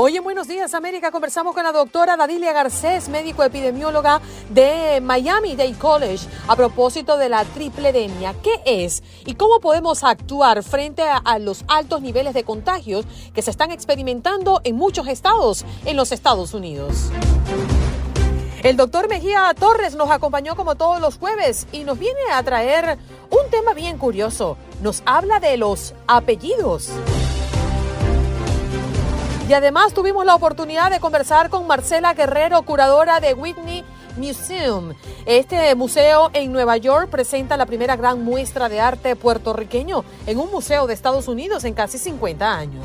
Hoy en Buenos Días América conversamos con la doctora Dadilia Garcés, médico epidemióloga de Miami Dade College, a propósito de la tripledemia. ¿Qué es y cómo podemos actuar frente a, a los altos niveles de contagios que se están experimentando en muchos estados en los Estados Unidos? El doctor Mejía Torres nos acompañó como todos los jueves y nos viene a traer un tema bien curioso. Nos habla de los apellidos. Y además tuvimos la oportunidad de conversar con Marcela Guerrero, curadora de Whitney Museum. Este museo en Nueva York presenta la primera gran muestra de arte puertorriqueño en un museo de Estados Unidos en casi 50 años.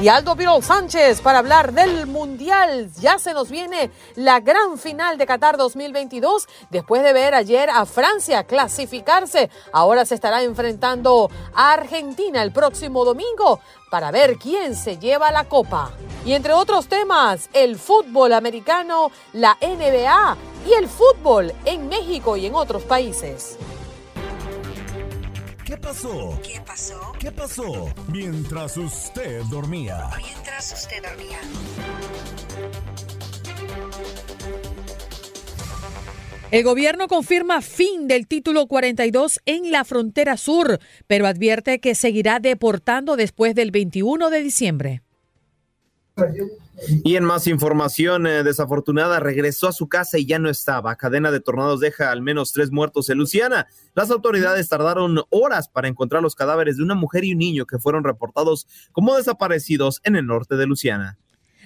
Y Aldo Virol Sánchez para hablar del Mundial. Ya se nos viene la gran final de Qatar 2022. Después de ver ayer a Francia clasificarse, ahora se estará enfrentando a Argentina el próximo domingo para ver quién se lleva la copa. Y entre otros temas, el fútbol americano, la NBA y el fútbol en México y en otros países. ¿Qué pasó? ¿Qué pasó? ¿Qué pasó? Mientras usted dormía. Mientras usted dormía. El gobierno confirma fin del título 42 en la frontera sur, pero advierte que seguirá deportando después del 21 de diciembre. Y en más información eh, desafortunada, regresó a su casa y ya no estaba. Cadena de tornados deja al menos tres muertos en Luciana. Las autoridades tardaron horas para encontrar los cadáveres de una mujer y un niño que fueron reportados como desaparecidos en el norte de Luciana.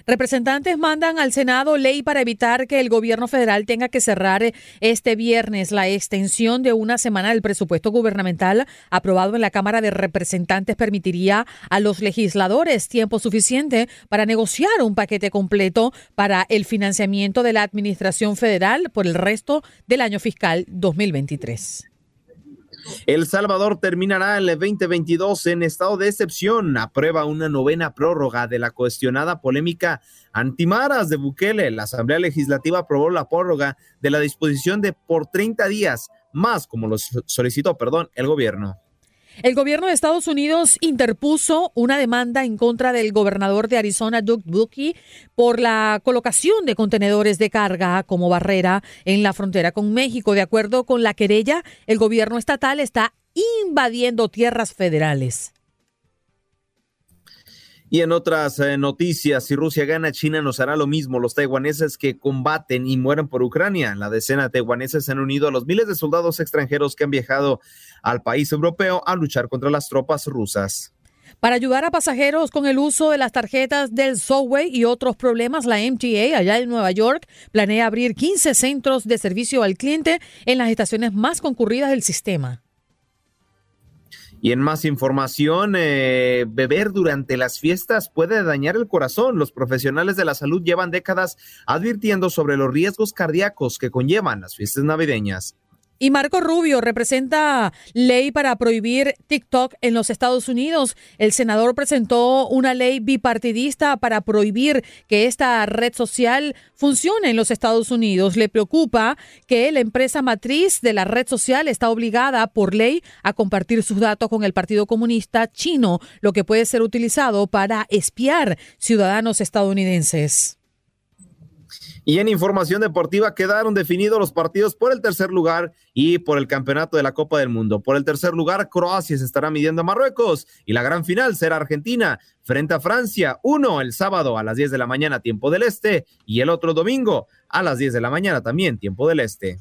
Representantes mandan al Senado ley para evitar que el gobierno federal tenga que cerrar este viernes la extensión de una semana del presupuesto gubernamental aprobado en la Cámara de Representantes permitiría a los legisladores tiempo suficiente para negociar un paquete completo para el financiamiento de la Administración Federal por el resto del año fiscal 2023. El Salvador terminará el 2022 en estado de excepción. Aprueba una novena prórroga de la cuestionada polémica antimaras de Bukele. La Asamblea Legislativa aprobó la prórroga de la disposición de por 30 días más, como lo solicitó, perdón, el gobierno. El gobierno de Estados Unidos interpuso una demanda en contra del gobernador de Arizona, Doug Ducey, por la colocación de contenedores de carga como barrera en la frontera con México. De acuerdo con la querella, el gobierno estatal está invadiendo tierras federales. Y en otras eh, noticias, si Rusia gana, China nos hará lo mismo. Los taiwaneses que combaten y mueren por Ucrania. La decena de taiwaneses se han unido a los miles de soldados extranjeros que han viajado al país europeo a luchar contra las tropas rusas. Para ayudar a pasajeros con el uso de las tarjetas del Subway y otros problemas, la MTA allá en Nueva York planea abrir 15 centros de servicio al cliente en las estaciones más concurridas del sistema. Y en más información, eh, beber durante las fiestas puede dañar el corazón. Los profesionales de la salud llevan décadas advirtiendo sobre los riesgos cardíacos que conllevan las fiestas navideñas. Y Marco Rubio representa ley para prohibir TikTok en los Estados Unidos. El senador presentó una ley bipartidista para prohibir que esta red social funcione en los Estados Unidos. Le preocupa que la empresa matriz de la red social está obligada por ley a compartir sus datos con el Partido Comunista chino, lo que puede ser utilizado para espiar ciudadanos estadounidenses. Y en información deportiva quedaron definidos los partidos por el tercer lugar y por el campeonato de la Copa del Mundo. Por el tercer lugar, Croacia se estará midiendo a Marruecos y la gran final será Argentina frente a Francia. Uno el sábado a las 10 de la mañana, tiempo del este, y el otro domingo a las 10 de la mañana también, tiempo del este.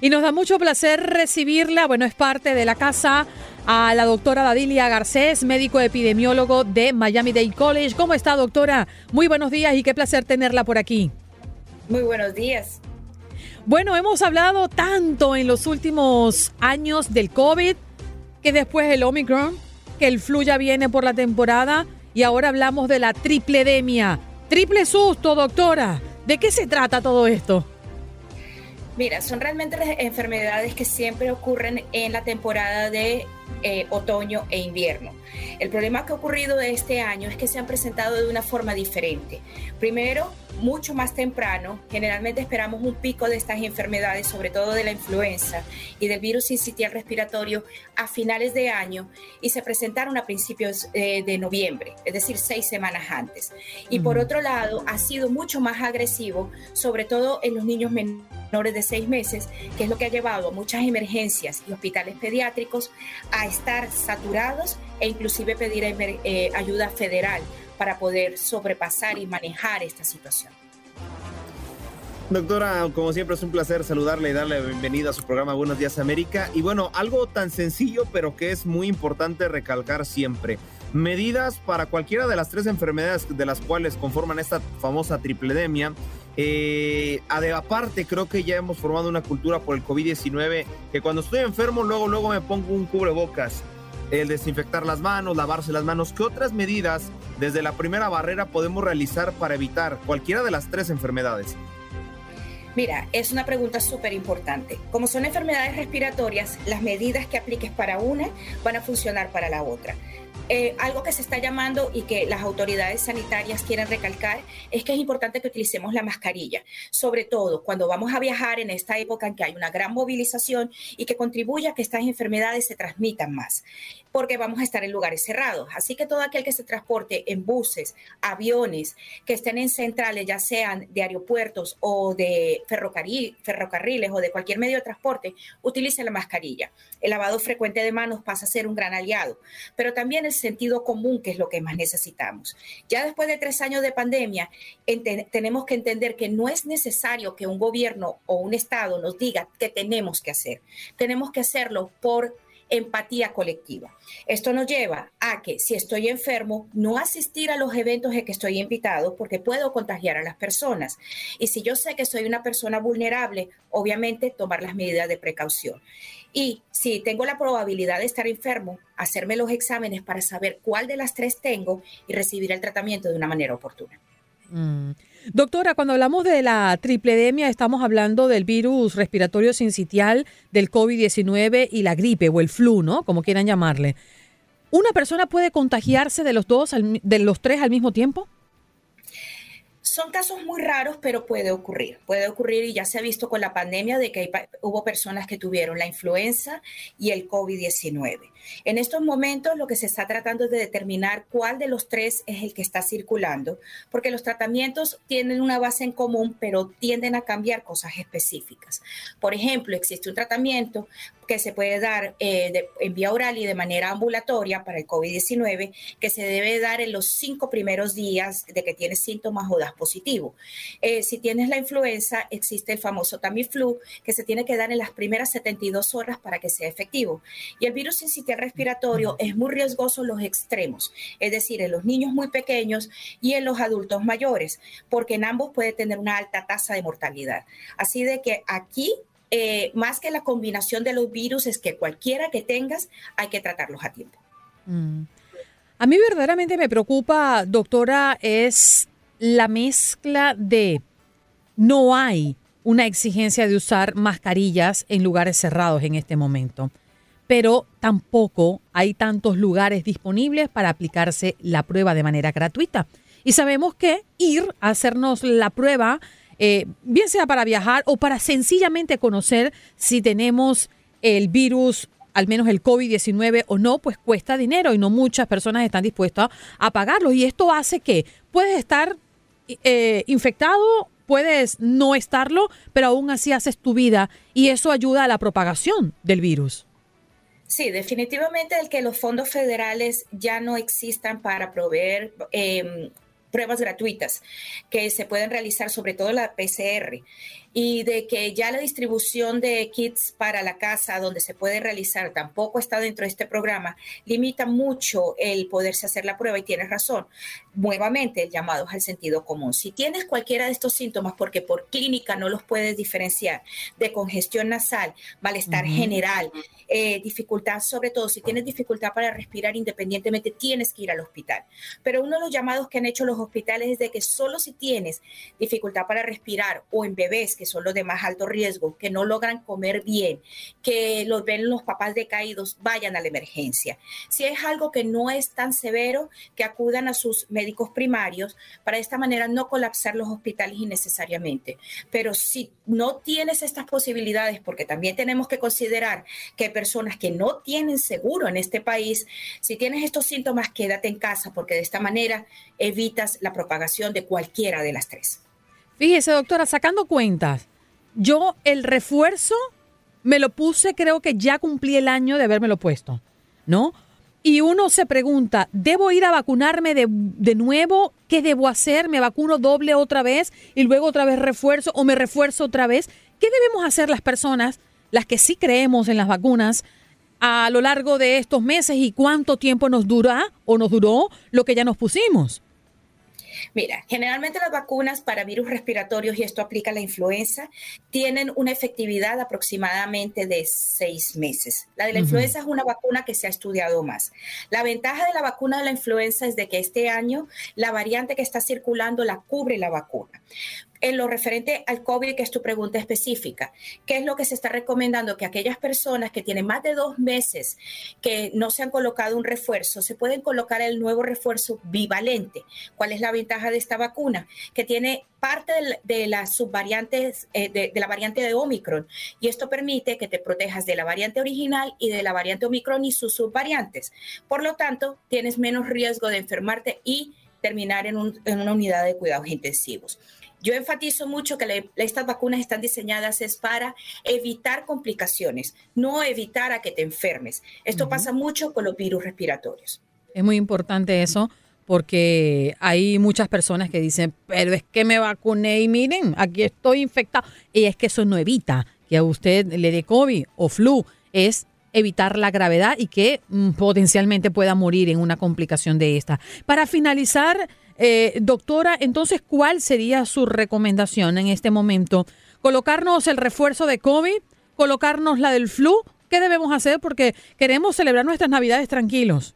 Y nos da mucho placer recibirla, bueno, es parte de la casa a la doctora Dadilia Garcés, médico epidemiólogo de Miami Dade College. ¿Cómo está, doctora? Muy buenos días y qué placer tenerla por aquí. Muy buenos días. Bueno, hemos hablado tanto en los últimos años del COVID, que después el Omicron, que el flu ya viene por la temporada y ahora hablamos de la tripledemia. Triple susto, doctora. ¿De qué se trata todo esto? Mira, son realmente enfermedades que siempre ocurren en la temporada de eh, otoño e invierno. El problema que ha ocurrido este año es que se han presentado de una forma diferente. Primero, mucho más temprano, generalmente esperamos un pico de estas enfermedades, sobre todo de la influenza y del virus incitial respiratorio, a finales de año y se presentaron a principios eh, de noviembre, es decir, seis semanas antes. Y por otro lado, ha sido mucho más agresivo, sobre todo en los niños menores de seis meses, que es lo que ha llevado a muchas emergencias y hospitales pediátricos a estar saturados e inclusive pedir eh, ayuda federal para poder sobrepasar y manejar esta situación. Doctora, como siempre es un placer saludarle y darle bienvenida a su programa Buenos Días América. Y bueno, algo tan sencillo pero que es muy importante recalcar siempre. Medidas para cualquiera de las tres enfermedades de las cuales conforman esta famosa tripledemia. Eh, aparte, creo que ya hemos formado una cultura por el COVID-19 que cuando estoy enfermo, luego, luego me pongo un cubrebocas el desinfectar las manos, lavarse las manos. ¿Qué otras medidas desde la primera barrera podemos realizar para evitar cualquiera de las tres enfermedades? Mira, es una pregunta súper importante. Como son enfermedades respiratorias, las medidas que apliques para una van a funcionar para la otra. Eh, algo que se está llamando y que las autoridades sanitarias quieren recalcar es que es importante que utilicemos la mascarilla, sobre todo cuando vamos a viajar en esta época en que hay una gran movilización y que contribuya a que estas enfermedades se transmitan más porque vamos a estar en lugares cerrados. Así que todo aquel que se transporte en buses, aviones, que estén en centrales, ya sean de aeropuertos o de ferrocarriles o de cualquier medio de transporte, utilice la mascarilla. El lavado frecuente de manos pasa a ser un gran aliado, pero también el sentido común, que es lo que más necesitamos. Ya después de tres años de pandemia, tenemos que entender que no es necesario que un gobierno o un Estado nos diga qué tenemos que hacer. Tenemos que hacerlo por empatía colectiva. Esto nos lleva a que si estoy enfermo, no asistir a los eventos en que estoy invitado porque puedo contagiar a las personas. Y si yo sé que soy una persona vulnerable, obviamente tomar las medidas de precaución. Y si tengo la probabilidad de estar enfermo, hacerme los exámenes para saber cuál de las tres tengo y recibir el tratamiento de una manera oportuna. Mm. Doctora, cuando hablamos de la tripledemia, estamos hablando del virus respiratorio sincitial, del COVID-19 y la gripe o el flu, ¿no? Como quieran llamarle. ¿Una persona puede contagiarse de los dos, de los tres al mismo tiempo? Son casos muy raros, pero puede ocurrir. Puede ocurrir y ya se ha visto con la pandemia de que hubo personas que tuvieron la influenza y el COVID-19. En estos momentos lo que se está tratando es de determinar cuál de los tres es el que está circulando, porque los tratamientos tienen una base en común, pero tienden a cambiar cosas específicas. Por ejemplo, existe un tratamiento que se puede dar eh, en vía oral y de manera ambulatoria para el COVID-19, que se debe dar en los cinco primeros días de que tienes síntomas o das positivo. Eh, si tienes la influenza, existe el famoso Tamiflu, que se tiene que dar en las primeras 72 horas para que sea efectivo. Y el virus incitial respiratorio es muy riesgoso los extremos, es decir, en los niños muy pequeños y en los adultos mayores, porque en ambos puede tener una alta tasa de mortalidad. Así de que aquí eh, más que la combinación de los virus, es que cualquiera que tengas, hay que tratarlos a tiempo. Mm. A mí verdaderamente me preocupa, doctora, es la mezcla de no hay una exigencia de usar mascarillas en lugares cerrados en este momento, pero tampoco hay tantos lugares disponibles para aplicarse la prueba de manera gratuita. Y sabemos que ir a hacernos la prueba eh, bien sea para viajar o para sencillamente conocer si tenemos el virus al menos el COVID-19 o no, pues cuesta dinero y no muchas personas están dispuestas a pagarlo. Y esto hace que puedes estar eh, infectado, puedes no estarlo, pero aún así haces tu vida y eso ayuda a la propagación del virus. Sí, definitivamente el que los fondos federales ya no existan para proveer eh, pruebas gratuitas que se pueden realizar, sobre todo la PCR y de que ya la distribución de kits para la casa donde se puede realizar tampoco está dentro de este programa, limita mucho el poderse hacer la prueba y tienes razón. Nuevamente, el llamado es al sentido común. Si tienes cualquiera de estos síntomas, porque por clínica no los puedes diferenciar, de congestión nasal, malestar general, eh, dificultad, sobre todo si tienes dificultad para respirar independientemente, tienes que ir al hospital. Pero uno de los llamados que han hecho los hospitales es de que solo si tienes dificultad para respirar o en bebés que son los de más alto riesgo, que no logran comer bien, que los ven los papás decaídos, vayan a la emergencia. Si es algo que no es tan severo, que acudan a sus médicos primarios para de esta manera no colapsar los hospitales innecesariamente. Pero si no tienes estas posibilidades, porque también tenemos que considerar que hay personas que no tienen seguro en este país, si tienes estos síntomas, quédate en casa, porque de esta manera evitas la propagación de cualquiera de las tres. Fíjese, doctora, sacando cuentas, yo el refuerzo me lo puse, creo que ya cumplí el año de haberme lo puesto, ¿no? Y uno se pregunta, ¿debo ir a vacunarme de, de, nuevo? ¿Qué debo hacer? ¿Me vacuno doble otra vez y luego otra vez refuerzo o me refuerzo otra vez? ¿Qué debemos hacer las personas, las que sí creemos en las vacunas, a lo largo de estos meses y cuánto tiempo nos dura o nos duró lo que ya nos pusimos? Mira, generalmente las vacunas para virus respiratorios, y esto aplica a la influenza, tienen una efectividad aproximadamente de seis meses. La de la uh -huh. influenza es una vacuna que se ha estudiado más. La ventaja de la vacuna de la influenza es de que este año la variante que está circulando la cubre la vacuna en lo referente al COVID, que es tu pregunta específica, ¿qué es lo que se está recomendando? Que aquellas personas que tienen más de dos meses que no se han colocado un refuerzo, se pueden colocar el nuevo refuerzo bivalente. ¿Cuál es la ventaja de esta vacuna? Que tiene parte de, las subvariantes, eh, de, la variante de Omicron, y esto permite que te protejas de la variante original y de la variante Omicron y sus subvariantes. Por lo tanto, tienes menos riesgo de enfermarte y terminar en una unidad de cuidados intensivos. Yo enfatizo mucho que estas vacunas están diseñadas es para evitar complicaciones, no evitar a que te enfermes. Esto uh -huh. pasa mucho con los virus respiratorios. Es muy importante eso porque hay muchas personas que dicen, pero es que me vacuné y miren, aquí estoy infectado. Y es que eso no evita que a usted le dé COVID o flu, es evitar la gravedad y que mm, potencialmente pueda morir en una complicación de esta. Para finalizar, eh, doctora, entonces, ¿cuál sería su recomendación en este momento? ¿Colocarnos el refuerzo de COVID? ¿Colocarnos la del flu? ¿Qué debemos hacer? Porque queremos celebrar nuestras navidades tranquilos.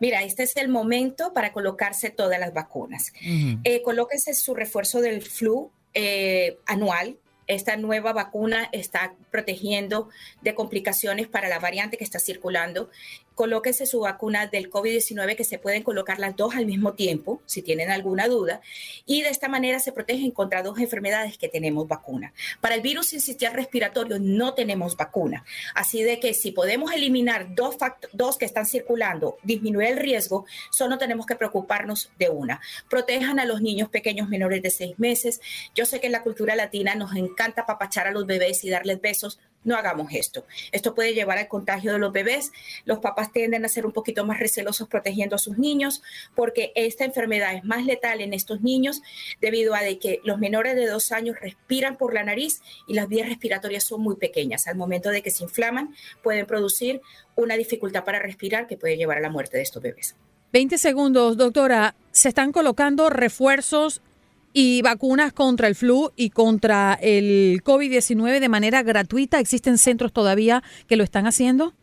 Mira, este es el momento para colocarse todas las vacunas. Uh -huh. eh, colóquese su refuerzo del flu eh, anual, esta nueva vacuna está protegiendo de complicaciones para la variante que está circulando. Colóquese su vacuna del COVID-19, que se pueden colocar las dos al mismo tiempo, si tienen alguna duda, y de esta manera se protegen contra dos enfermedades que tenemos vacuna. Para el virus sincitial respiratorio no tenemos vacuna, así de que si podemos eliminar dos, dos que están circulando, disminuir el riesgo, solo tenemos que preocuparnos de una. Protejan a los niños pequeños menores de seis meses. Yo sé que en la cultura latina nos encanta papachar a los bebés y darles besos, no hagamos esto. Esto puede llevar al contagio de los bebés. Los papás tienden a ser un poquito más recelosos protegiendo a sus niños porque esta enfermedad es más letal en estos niños debido a que los menores de dos años respiran por la nariz y las vías respiratorias son muy pequeñas. Al momento de que se inflaman pueden producir una dificultad para respirar que puede llevar a la muerte de estos bebés. 20 segundos, doctora. Se están colocando refuerzos y vacunas contra el flu y contra el COVID-19 de manera gratuita. ¿Existen centros todavía que lo están haciendo?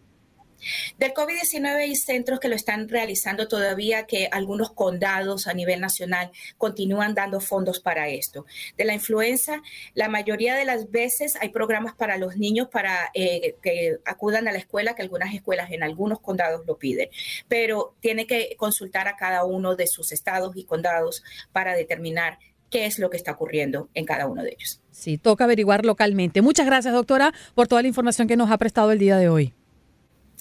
Del COVID-19 hay centros que lo están realizando todavía, que algunos condados a nivel nacional continúan dando fondos para esto. De la influenza, la mayoría de las veces hay programas para los niños para eh, que acudan a la escuela, que algunas escuelas en algunos condados lo piden, pero tiene que consultar a cada uno de sus estados y condados para determinar qué es lo que está ocurriendo en cada uno de ellos. Sí, toca averiguar localmente. Muchas gracias, doctora, por toda la información que nos ha prestado el día de hoy.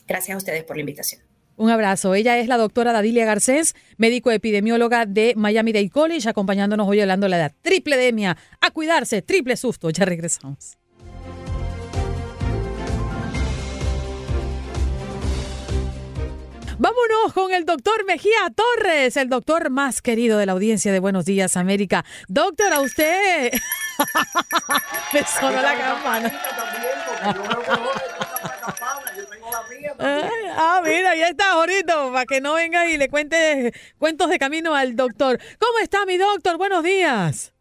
Gracias a ustedes por la invitación. Un abrazo. Ella es la doctora Dadilia Garcés, médico epidemióloga de Miami Dade College, acompañándonos hoy hablando de la triple demia. A cuidarse, triple susto. Ya regresamos. Vámonos con el doctor Mejía Torres, el doctor más querido de la audiencia de Buenos Días América. Doctor, a usted. Me sonó la campana. Ah, mira, ya está, Jorito, para que no venga y le cuente cuentos de camino al doctor. ¿Cómo está mi doctor? Buenos días.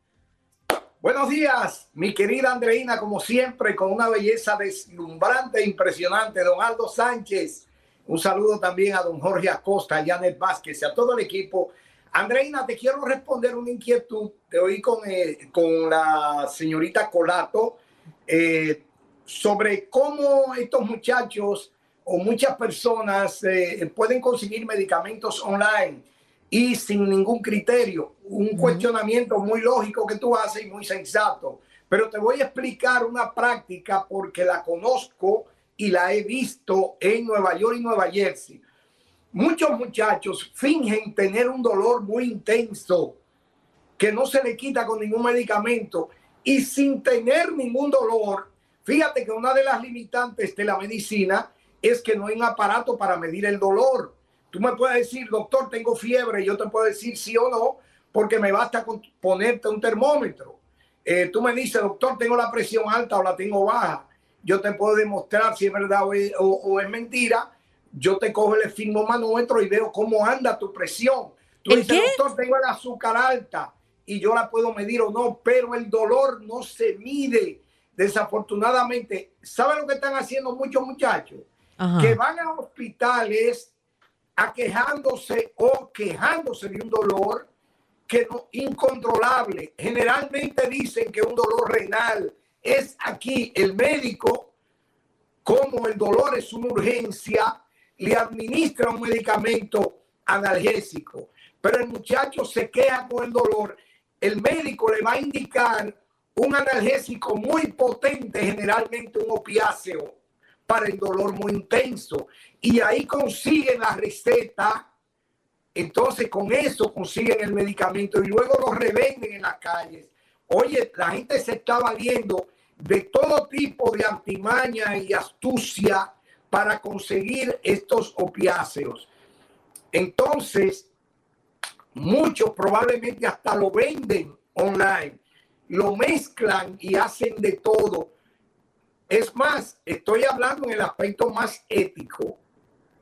Buenos días, mi querida Andreina, como siempre, con una belleza deslumbrante e impresionante. Don Aldo Sánchez, un saludo también a don Jorge Acosta, a Janet Vázquez y a todo el equipo. Andreina, te quiero responder una inquietud. Te oí con, eh, con la señorita Colato eh, sobre cómo estos muchachos o muchas personas eh, pueden conseguir medicamentos online y sin ningún criterio. Un cuestionamiento muy lógico que tú haces y muy sensato. Pero te voy a explicar una práctica porque la conozco y la he visto en Nueva York y Nueva Jersey. Muchos muchachos fingen tener un dolor muy intenso que no se le quita con ningún medicamento y sin tener ningún dolor. Fíjate que una de las limitantes de la medicina es que no hay un aparato para medir el dolor. Tú me puedes decir, doctor, tengo fiebre, y yo te puedo decir sí o no, porque me basta con ponerte un termómetro. Eh, tú me dices, doctor, tengo la presión alta o la tengo baja. Yo te puedo demostrar si es verdad o es, mentira. Yo te cojo el esfigmomanómetro y veo cómo anda tu presión. Tú dices, doctor, tengo el azúcar alta y yo la puedo medir o no, pero el dolor no se mide. Desafortunadamente, ¿saben lo que están haciendo muchos muchachos? Que van a hospitales aquejándose o quejándose de un dolor que no, incontrolable. Generalmente dicen que un dolor renal es aquí el médico, como el dolor es una urgencia, le administra un medicamento analgésico. Pero el muchacho se queja con el dolor. El médico le va a indicar un analgésico muy potente, generalmente un opiáceo, para el dolor muy intenso y ahí consiguen la receta. Entonces con eso consiguen el medicamento y luego lo revenden en las calles. Oye, la gente se está valiendo de todo tipo de artimaña y astucia para conseguir estos opiáceos. Entonces, muchos probablemente hasta lo venden online, lo mezclan y hacen de todo. Es más, estoy hablando en el aspecto más ético.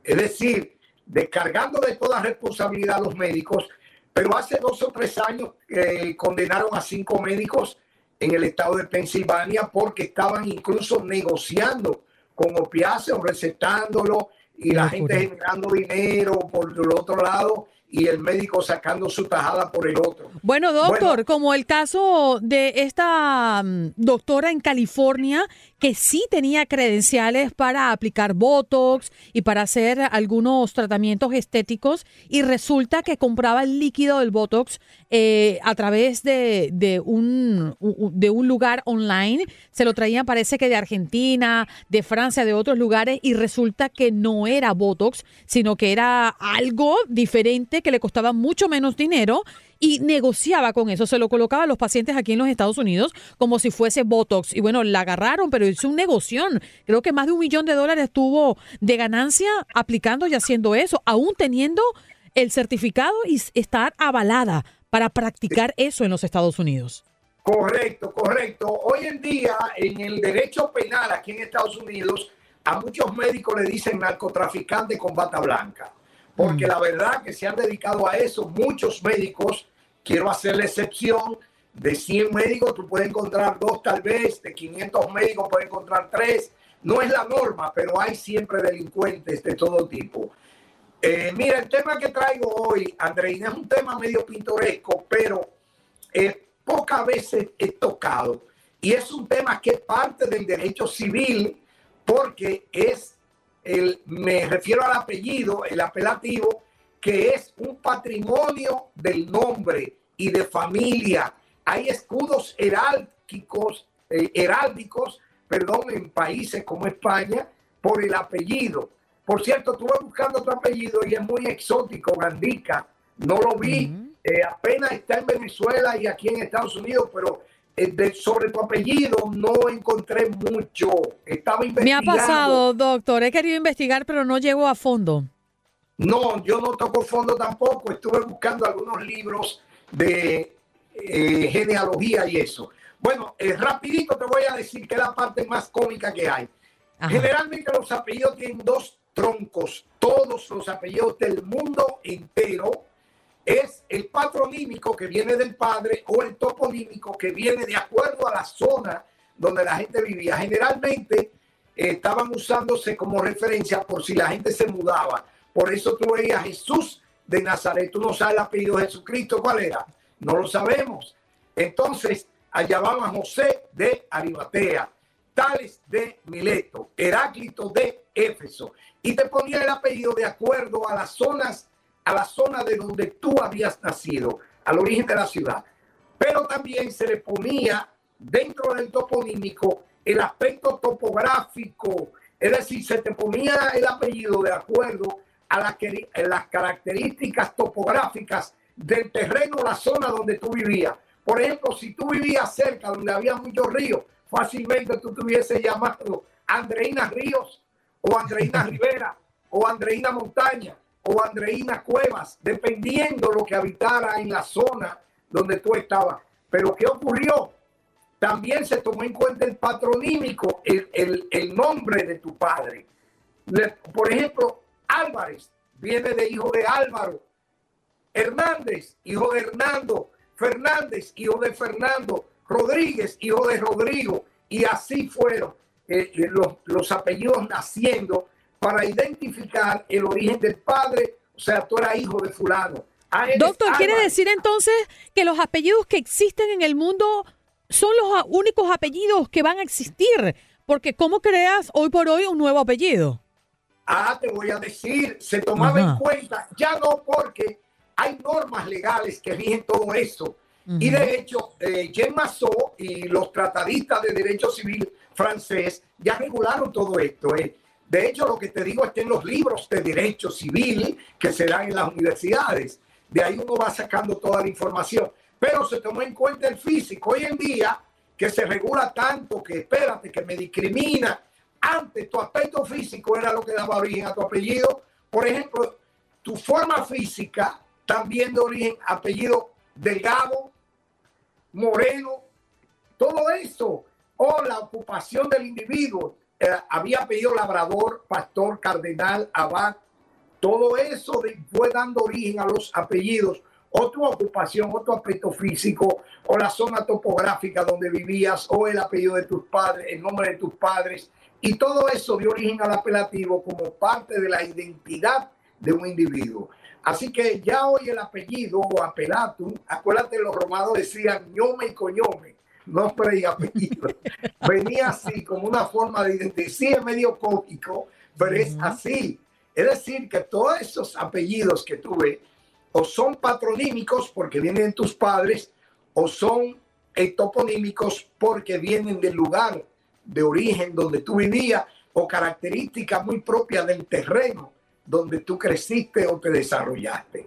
Es decir, descargando de toda responsabilidad a los médicos, pero hace dos o tres años eh, condenaron a cinco médicos en el estado de Pensilvania porque estaban incluso negociando con opiáceos, recetándolo y la gente generando dinero por el otro lado y el médico sacando su tajada por el otro. Bueno, doctor, como el caso de esta mm, doctora en California que sí tenía credenciales para aplicar Botox y para hacer algunos tratamientos estéticos y resulta que compraba el líquido del Botox eh, a través de, de, un, de un lugar online. Se lo traían, parece que de Argentina, de Francia, de otros lugares y resulta que no era Botox, sino que era algo diferente que le costaba mucho menos dinero y negociaba con eso, se lo colocaba a los pacientes aquí en los Estados Unidos como si fuese Botox. Y bueno, la agarraron, pero hizo un negocio. Creo que más de un millón de dólares tuvo de ganancia aplicando y haciendo eso, aún teniendo el certificado y estar avalada para practicar eso en los Estados Unidos. Correcto, correcto. Hoy en día, en el derecho penal aquí en Estados Unidos, a muchos médicos le dicen narcotraficante con bata blanca, porque mm. la verdad que se han dedicado a eso muchos médicos quiero hacer la excepción. De 100 médicos tú puedes encontrar dos tal vez, de 500 médicos puedes encontrar tres. No es la norma, pero hay siempre delincuentes de todo tipo. Eh, mira, el tema que traigo hoy, Andreina, es un tema medio pintoresco, pero eh, pocas veces he tocado. Y es un tema que es parte del derecho civil porque es el, me refiero al apellido, el apelativo que es un patrimonio del nombre y de familia. Hay escudos heráldicos, eh, heráldicos perdón, en países como España por el apellido. Por cierto, estuve buscando otro apellido y es muy exótico, Gandica. No lo vi. Eh, apenas está en Venezuela y aquí en Estados Unidos, pero eh, sobre tu apellido no encontré mucho. Estaba investigando. Me ha pasado, doctor. He querido investigar, pero no llego a fondo. No, yo no toco fondo tampoco. Estuve buscando algunos libros de eh, genealogía y eso. Bueno, rapidito te voy a decir que es la parte más cómica que hay. Generalmente los apellidos tienen dos troncos. Todos los apellidos del mundo entero es el patronímico que viene del padre o el toponímico que viene de acuerdo a la zona donde la gente vivía. Generalmente eh, estaban usándose como referencia por si la gente se mudaba. Por eso tú veías Jesús de Nazaret. Tú no sabes el apellido de Jesucristo, ¿cuál era? No lo sabemos. Entonces, allá a José de Arimatea, Tales de Mileto, Heráclito de Éfeso. Y te ponía el apellido de acuerdo a las zonas a la zona de donde tú habías nacido, al origen de la ciudad. Pero también se le ponía dentro del toponímico el aspecto topográfico, es decir, se te ponía el apellido de acuerdo a las características topográficas del terreno, la zona donde tú vivías. Por ejemplo, si tú vivías cerca donde había muchos ríos, fácilmente tú te hubieses llamado Andreina Ríos o Andreina Rivera o Andreina Montaña o Andreina Cuevas, dependiendo lo que habitara en la zona donde tú estabas. Pero ¿qué ocurrió? También se tomó en cuenta el patronímico, el, el, nombre de tu padre. por ejemplo, Álvarez viene de hijo de Álvaro. Hernández, hijo de Hernando. Fernández, hijo de Fernando. Rodríguez, hijo de Rodrigo. Y así fueron eh, los, los apellidos naciendo para identificar el origen del padre, o sea, tú eras hijo de fulano. Ah, Doctor, ¿quiere decir entonces que los apellidos que existen en el mundo son los únicos apellidos que van a existir? Porque ¿cómo creas hoy por hoy un nuevo apellido? Ah, te voy a decir, se tomaba en cuenta, ya no porque hay normas legales que rigen todo eso. Y de hecho, eh, Jean Massot y los tratadistas de derecho civil francés ya regularon todo esto. Eh. De hecho, lo que te digo está en los libros de derecho civil que se dan en las universidades. De ahí uno va sacando toda la información. Pero se tomó en cuenta el físico. Hoy en día, que se regula tanto que espérate, que me discrimina. Antes tu aspecto físico era lo que daba origen a tu apellido. Por ejemplo, tu forma física también de origen apellido delgado, moreno, todo eso. O la ocupación del individuo había pedido labrador, pastor, cardenal, abad. Todo eso fue dando origen a los apellidos. Otra ocupación, otro aspecto físico, o la zona topográfica donde vivías, o el apellido de tus padres, el nombre de tus padres. Y todo eso dio origen al apelativo como parte de la identidad de un individuo. Así que ya hoy el apellido o apelatum, acuérdate, los romanos decían ñome y coñome nombre y apellido. Venía así como una forma de identidad, medio cómico, pero es así. Es decir, que todos esos apellidos que tuve o son patronímicos porque vienen de tus padres o son toponímicos porque vienen del lugar de origen donde tú vivías o características muy propias del terreno donde tú creciste o te desarrollaste.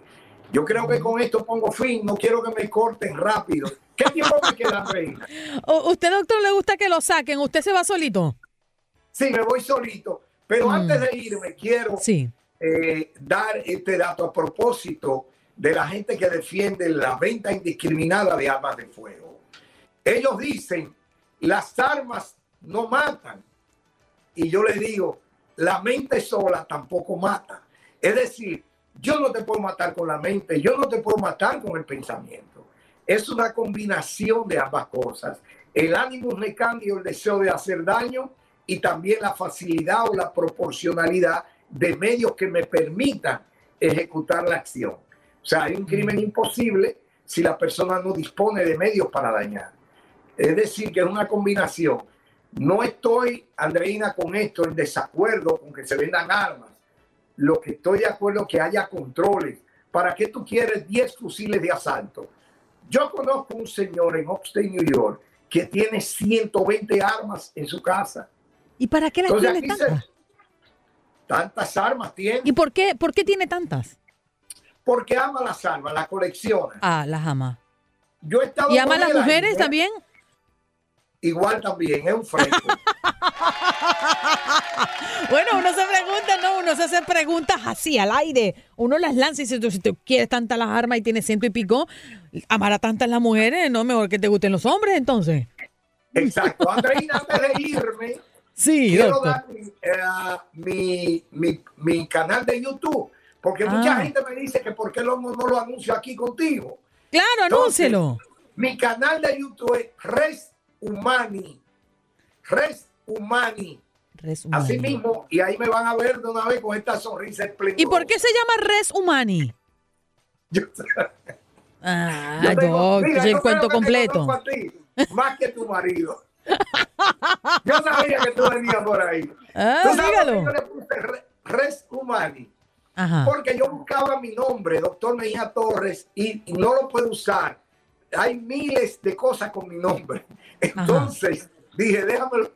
Yo creo que con esto pongo fin, no quiero que me corten rápido. ¿Qué tiempo me queda, Reina? ¿Usted, doctor, le gusta que lo saquen? ¿Usted se va solito? Sí, me voy solito. Pero mm. antes de irme, quiero eh, dar este dato a propósito de la gente que defiende la venta indiscriminada de armas de fuego. Ellos dicen, las armas no matan. Y yo les digo, la mente sola tampoco mata. Es decir, yo no te puedo matar con la mente, yo no te puedo matar con el pensamiento. Es una combinación de ambas cosas. El ánimo cambio el deseo de hacer daño y también la facilidad o la proporcionalidad de medios que me permitan ejecutar la acción. O sea, hay un crimen imposible si la persona no dispone de medios para dañar. Es decir, que es una combinación. No estoy, Andreina, con esto en desacuerdo con que se vendan armas. Lo que estoy de acuerdo es que haya controles. ¿Para qué tú quieres 10 fusiles de asalto? Yo conozco un señor en Upstate, New York, que tiene 120 armas en su casa. ¿Y para qué las tiene tantas? tantas armas tiene. ¿Y por qué, por qué tiene tantas? Porque ama las armas, las colecciona. Ah, las ama. Yo he estado ¿Y ama a las mujeres también? Igual también, es un fresco. Bueno, uno se pregunta, no, uno se hace preguntas así al aire. Uno las lanza y dice, si tú quieres tantas las armas y tienes ciento y pico, amar a tantas las mujeres, no mejor que te gusten los hombres entonces. Exacto. Andreina, antes de irme, Sí, quiero doctor. dar mi, eh, mi, mi- mi canal de YouTube, porque mucha Ah. gente me dice que por qué lo- no lo anuncio aquí contigo. Claro, Entonces, anúncelo. Mi canal de YouTube es Res Humani. Res Humani. Res Así mismo, y ahí me van a ver de una vez con esta sonrisa esplendorosa. ¿Y por qué se llama Res Humani? Yo- Ah, yo tengo- doc, mira, el yo cuento completo. ti, más que tu marido. Yo sabía que tú venías por ahí. Ah, ¿Tú sabes dígalo. yo le puse Re- Res Humani? Ajá. Porque yo buscaba mi nombre, doctor Mejía Torres, y, y no lo puedo usar. Hay miles de cosas con mi nombre. Entonces dije, déjame,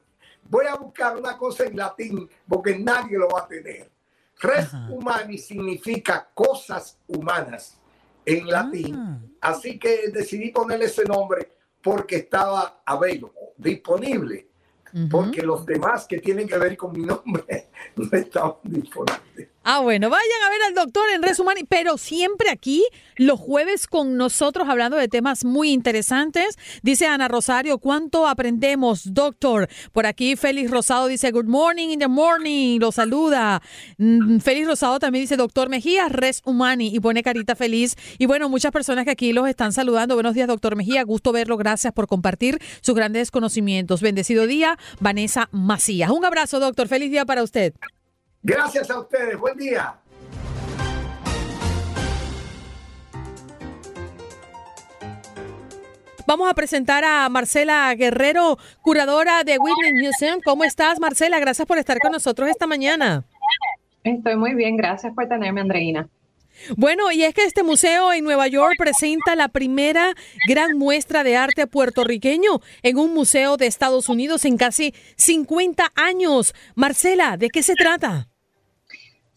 voy a buscar una cosa en latín porque nadie lo va a tener. Res humani significa cosas humanas en latín. Así que decidí ponerle ese nombre porque estaba disponible. Porque los demás que tienen que ver con mi nombre no estaban disponibles. Ah, bueno, vayan a ver al doctor en Res Humani, pero siempre aquí, los jueves con nosotros hablando de temas muy interesantes. Dice Ana Rosario, ¿cuánto aprendemos, doctor? Por aquí Félix Rosado dice, good morning in the morning, lo saluda. Mm, Félix Rosado también dice, doctor Mejía, Res Humani, y pone carita feliz. Y bueno, muchas personas que aquí los están saludando. Buenos días, doctor Mejía, gusto verlo, gracias por compartir sus grandes conocimientos. Bendecido día, Vanessa Macías. Un abrazo, doctor, feliz día para usted. Gracias a ustedes. Buen día. Vamos a presentar a Marcela Guerrero, curadora de Whitney Museum. ¿Cómo estás, Marcela? Gracias por estar con nosotros esta mañana. Estoy muy bien, gracias por tenerme, Andreina. Bueno, y es que este museo en Nueva York presenta la primera gran muestra de arte puertorriqueño en un museo de Estados Unidos en casi 50 años. Marcela, ¿de qué se trata?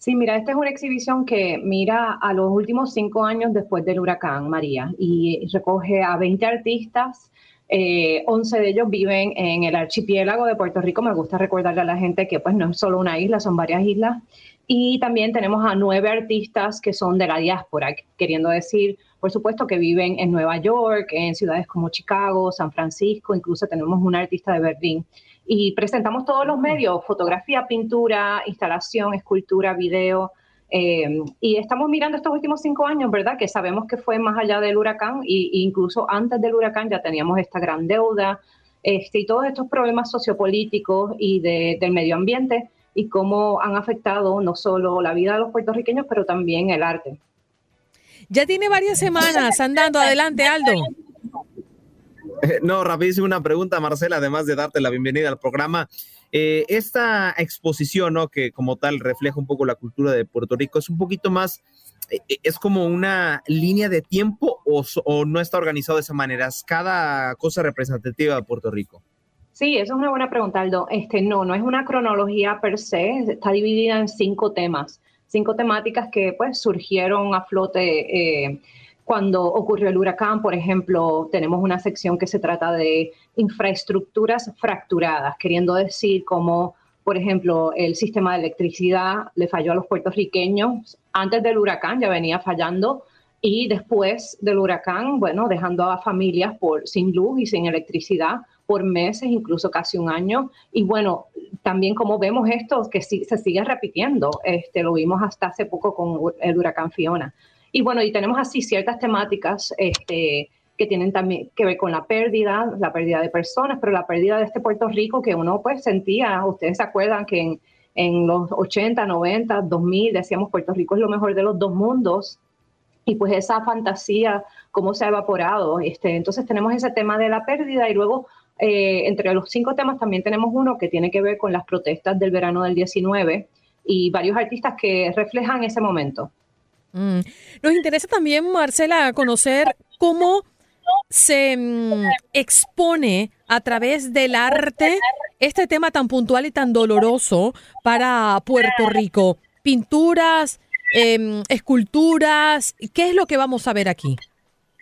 Sí, mira, esta es una exhibición que mira a los últimos cinco años después del huracán María y recoge a 20 artistas. Eh, 11 de ellos viven en el archipiélago de Puerto Rico. Me gusta recordarle a la gente que pues no es solo una isla, son varias islas. Y también tenemos a nueve artistas que son de la diáspora, queriendo decir, por supuesto, que viven en Nueva York, en ciudades como Chicago, San Francisco, incluso tenemos un artista de Berlín. Y presentamos todos los medios, fotografía, pintura, instalación, escultura, video. eh, y estamos mirando estos últimos cinco años, ¿verdad? Que sabemos que fue más allá del huracán e incluso antes del huracán ya teníamos esta gran deuda este, y todos estos problemas sociopolíticos y de- del medio ambiente y cómo han afectado no solo la vida de los puertorriqueños, pero también el arte. Ya tiene varias semanas andando. Adelante, Aldo. Eh, No, rapidísimo una pregunta, Marcela, además de darte la bienvenida al programa. Eh, esta exposición, ¿no? que como tal refleja un poco la cultura de Puerto Rico, es un poquito más, eh, es como una línea de tiempo o, o no está organizado de esa manera, es cada cosa representativa de Puerto Rico. Sí, esa es una buena pregunta, Aldo. Este, no, no es una cronología per se, está dividida en cinco temas, cinco temáticas que pues surgieron a flote eh, cuando ocurrió el huracán. Por ejemplo, tenemos una sección que se trata de infraestructuras fracturadas, queriendo decir como, por ejemplo, el sistema de electricidad le falló a los puertorriqueños antes del huracán, ya venía fallando. Y después del huracán, bueno, dejando a familias por, sin luz y sin electricidad por meses, incluso casi un año. Y bueno, también como vemos esto, que sí, se sigue repitiendo, este, lo vimos hasta hace poco con el huracán Fiona. Y bueno, y tenemos así ciertas temáticas este, que tienen también que ver con la pérdida, la pérdida de personas, pero la pérdida de este Puerto Rico que uno pues sentía, ustedes se acuerdan que en, en los 80, 90, 2000 decíamos Puerto Rico es lo mejor de los dos mundos, y pues esa fantasía, cómo se ha evaporado. Este, entonces tenemos ese tema de la pérdida y luego eh, entre los cinco temas también tenemos uno que tiene que ver con las protestas del verano del 19 y varios artistas que reflejan ese momento. Mm. Nos interesa también, Marcela, conocer cómo se mm, expone a través del arte este tema tan puntual y tan doloroso para Puerto Rico. Pinturas, em, esculturas, ¿qué es lo que vamos a ver aquí?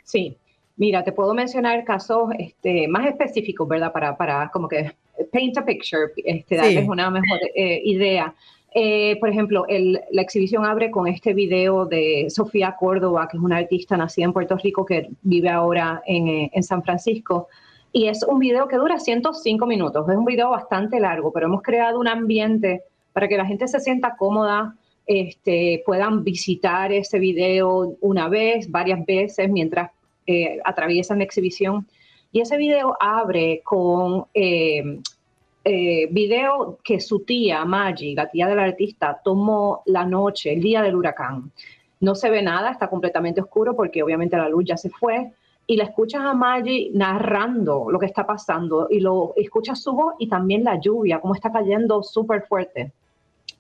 Sí, mira, te puedo mencionar casos este, más específicos, ¿verdad? Para, para como que paint a picture, este, darles una mejor eh, idea. Eh, por ejemplo, la exhibición abre con este video de Sofía Córdoba, que es una artista nacida en Puerto Rico que vive ahora en, eh, en, San Francisco. Y es un video que dura 105 minutos. Es un video bastante largo, pero hemos creado un ambiente para que la gente se sienta cómoda, este, puedan visitar ese video una vez, varias veces, mientras eh, atraviesan la exhibición. Y ese video abre con eh, video que su tía, Maggie, la tía del artista, tomó la noche, el día del huracán. No se ve nada, está completamente oscuro porque obviamente la luz ya se fue. Y la escuchas a Maggie narrando lo que está pasando y lo escuchas su voz y también la lluvia, como está cayendo súper fuerte.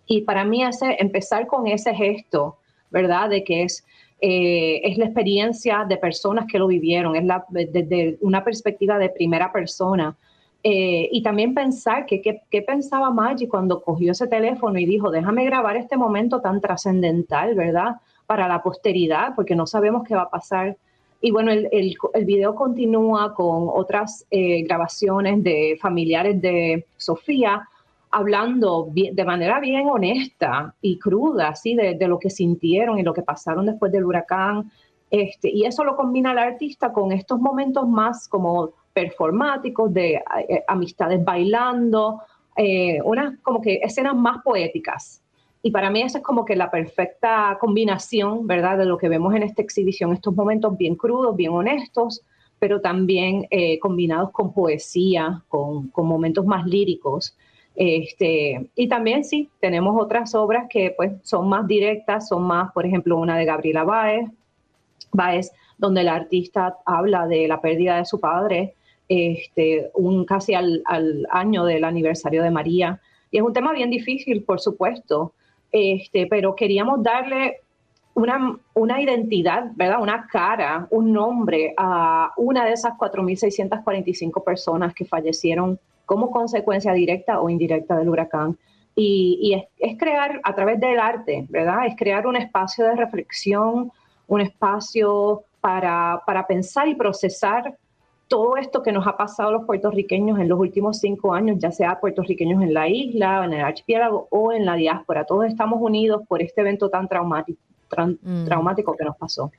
Y para mí ese, empezar con ese gesto, ¿verdad? De que es, eh, es la experiencia de personas que lo vivieron, es la, desde una perspectiva de primera persona eh, y también pensar que qué pensaba Maggie cuando cogió ese teléfono y dijo, déjame grabar este momento tan trascendental, ¿verdad? Para la posteridad, porque no sabemos qué va a pasar. Y bueno, el, el, video continúa con otras eh, grabaciones de familiares de Sofía hablando de manera bien honesta y cruda, así, de, lo que sintieron y lo que pasaron después del huracán. Este, y eso lo combina el artista con estos momentos más como performáticos, de eh, amistades bailando, eh, unas como que escenas más poéticas. Y para mí esa es como que la perfecta combinación, ¿verdad? De lo que vemos en esta exhibición, estos momentos bien crudos, bien honestos, pero también eh, combinados con poesía, con, con, momentos más líricos. Este, y también sí, tenemos otras obras que pues son más directas, son más, por ejemplo, una de Gabriela Báez, Baez, donde el artista habla de la pérdida de su padre este, un, casi al, año del aniversario de María. Y es un tema bien difícil, por supuesto, este, pero queríamos darle una, una, identidad, ¿verdad? Una cara, un nombre a una de esas 4.645 personas que fallecieron como consecuencia directa o indirecta del huracán. Y, es, es, crear a través del arte, ¿verdad? Es crear un espacio de reflexión, un espacio para, para pensar y procesar todo esto que nos ha pasado a los puertorriqueños en los últimos cinco años, ya sea puertorriqueños en la isla, en el archipiélago o en la diáspora, todos estamos unidos por este evento tan traumático, mm. traumático que nos pasó.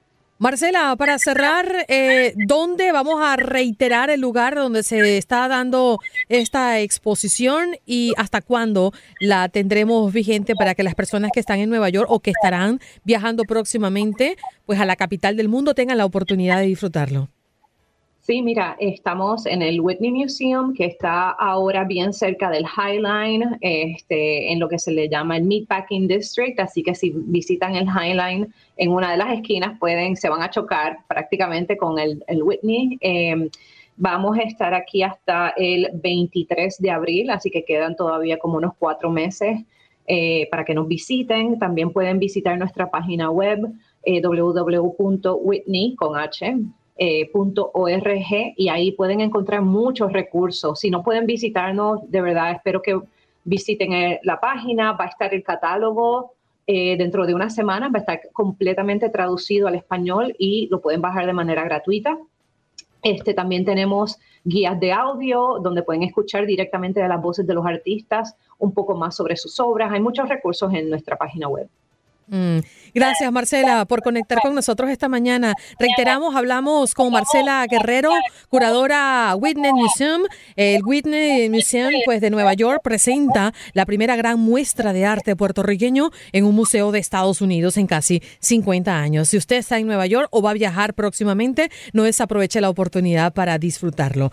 Marcela, para cerrar, eh, ¿dónde vamos a reiterar el lugar donde se está dando esta exposición y hasta cuándo la tendremos vigente para que las personas que están en Nueva York o que estarán viajando próximamente pues a la capital del mundo tengan la oportunidad de disfrutarlo? Sí, mira, estamos en el Whitney Museum, que está ahora bien cerca del Highline, este, en lo que se le llama el Meatpacking District, así que si visitan el Highline en una de las esquinas, pueden, se van a chocar prácticamente con el, Whitney. Em, vamos a estar aquí hasta el 23 de abril, así que quedan todavía como unos cuatro meses eh, para que nos visiten. También pueden visitar nuestra página web eh, eh, .org y ahí pueden encontrar muchos recursos. Si no pueden visitarnos, de verdad espero que visiten eh, la página, va a estar el catálogo eh, dentro de unas semanas, va a estar completamente traducido al español y lo pueden bajar de manera gratuita. Este, también tenemos guías de audio donde pueden escuchar directamente de las voces de los artistas un poco más sobre sus obras. Hay muchos recursos en nuestra página web. Mm. Gracias, Marcela, por conectar con nosotros esta mañana. Reiteramos, hablamos con Marcela Guerrero, curadora Whitney Museum. El Whitney Museum, pues, de Nueva York, presenta la primera gran muestra de arte puertorriqueño en un museo de Estados Unidos en casi 50 años. Si usted está en Nueva York o va a viajar próximamente, no desaproveche la oportunidad para disfrutarlo.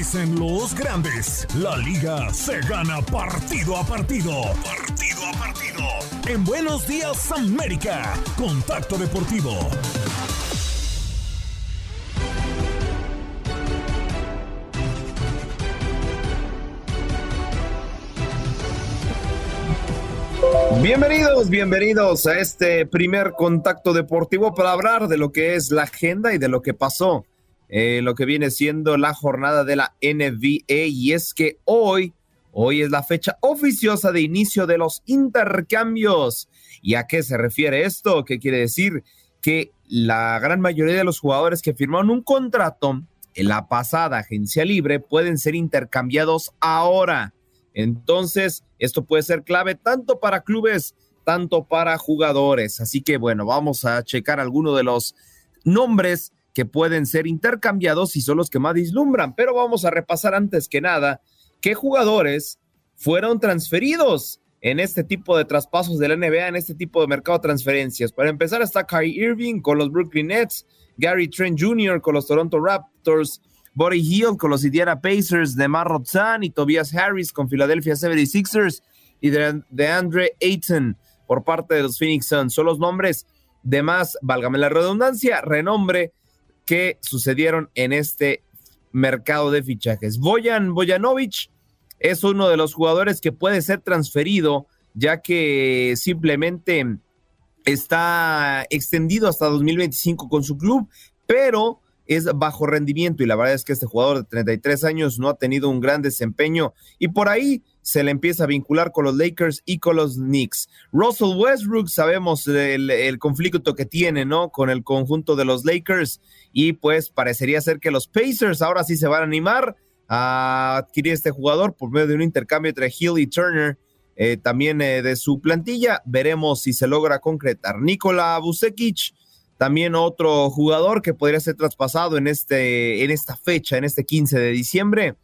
Dicen los grandes, la liga se gana partido a partido. Partido a partido. En Buenos Días América, Contacto Deportivo. Bienvenidos, bienvenidos a este primer contacto deportivo para hablar de lo que es la agenda y de lo que pasó, eh, lo que viene siendo la jornada de la NBA. Y es que hoy, hoy es la fecha oficiosa de inicio de los intercambios. ¿Y a qué se refiere esto? ¿Qué quiere decir? Que la gran mayoría de los jugadores que firmaron un contrato en la pasada agencia libre pueden ser intercambiados ahora. Entonces, esto puede ser clave tanto para clubes, tanto para jugadores. Así que bueno, vamos a checar algunos de los nombres que pueden ser intercambiados y son los que más dislumbran. Pero vamos a repasar antes que nada qué jugadores fueron transferidos en este tipo de traspasos de la NBA, en este tipo de mercado de transferencias. Para empezar está Kyrie Irving con los Brooklyn Nets, Gary Trent Jr. con los Toronto Raptors, Buddy Hill con los Indiana Pacers, DeMar Rotzan y Tobias Harris con Philadelphia 76ers y de, Andre Ayton por parte de los Phoenix Suns. Son los nombres de más, válgame la redundancia, renombre que sucedieron en este mercado de fichajes. Boyan Bojanovic es uno de los jugadores que puede ser transferido ya que simplemente está extendido hasta 2025 con su club, pero es bajo rendimiento y la verdad es que este jugador de 33 años no ha tenido un gran desempeño y por ahí se le empieza a vincular con los Lakers y con los Knicks. Russell Westbrook, sabemos el, conflicto que tiene, ¿no? Con el conjunto de los Lakers y pues parecería ser que los Pacers ahora sí se van a animar a adquirir este jugador por medio de un intercambio entre Hill y Turner. Eh, también eh, de su plantilla, veremos si se logra concretar. Nikola Vucevic, también otro jugador que podría ser traspasado en, este, en esta fecha, en este 15 de diciembre.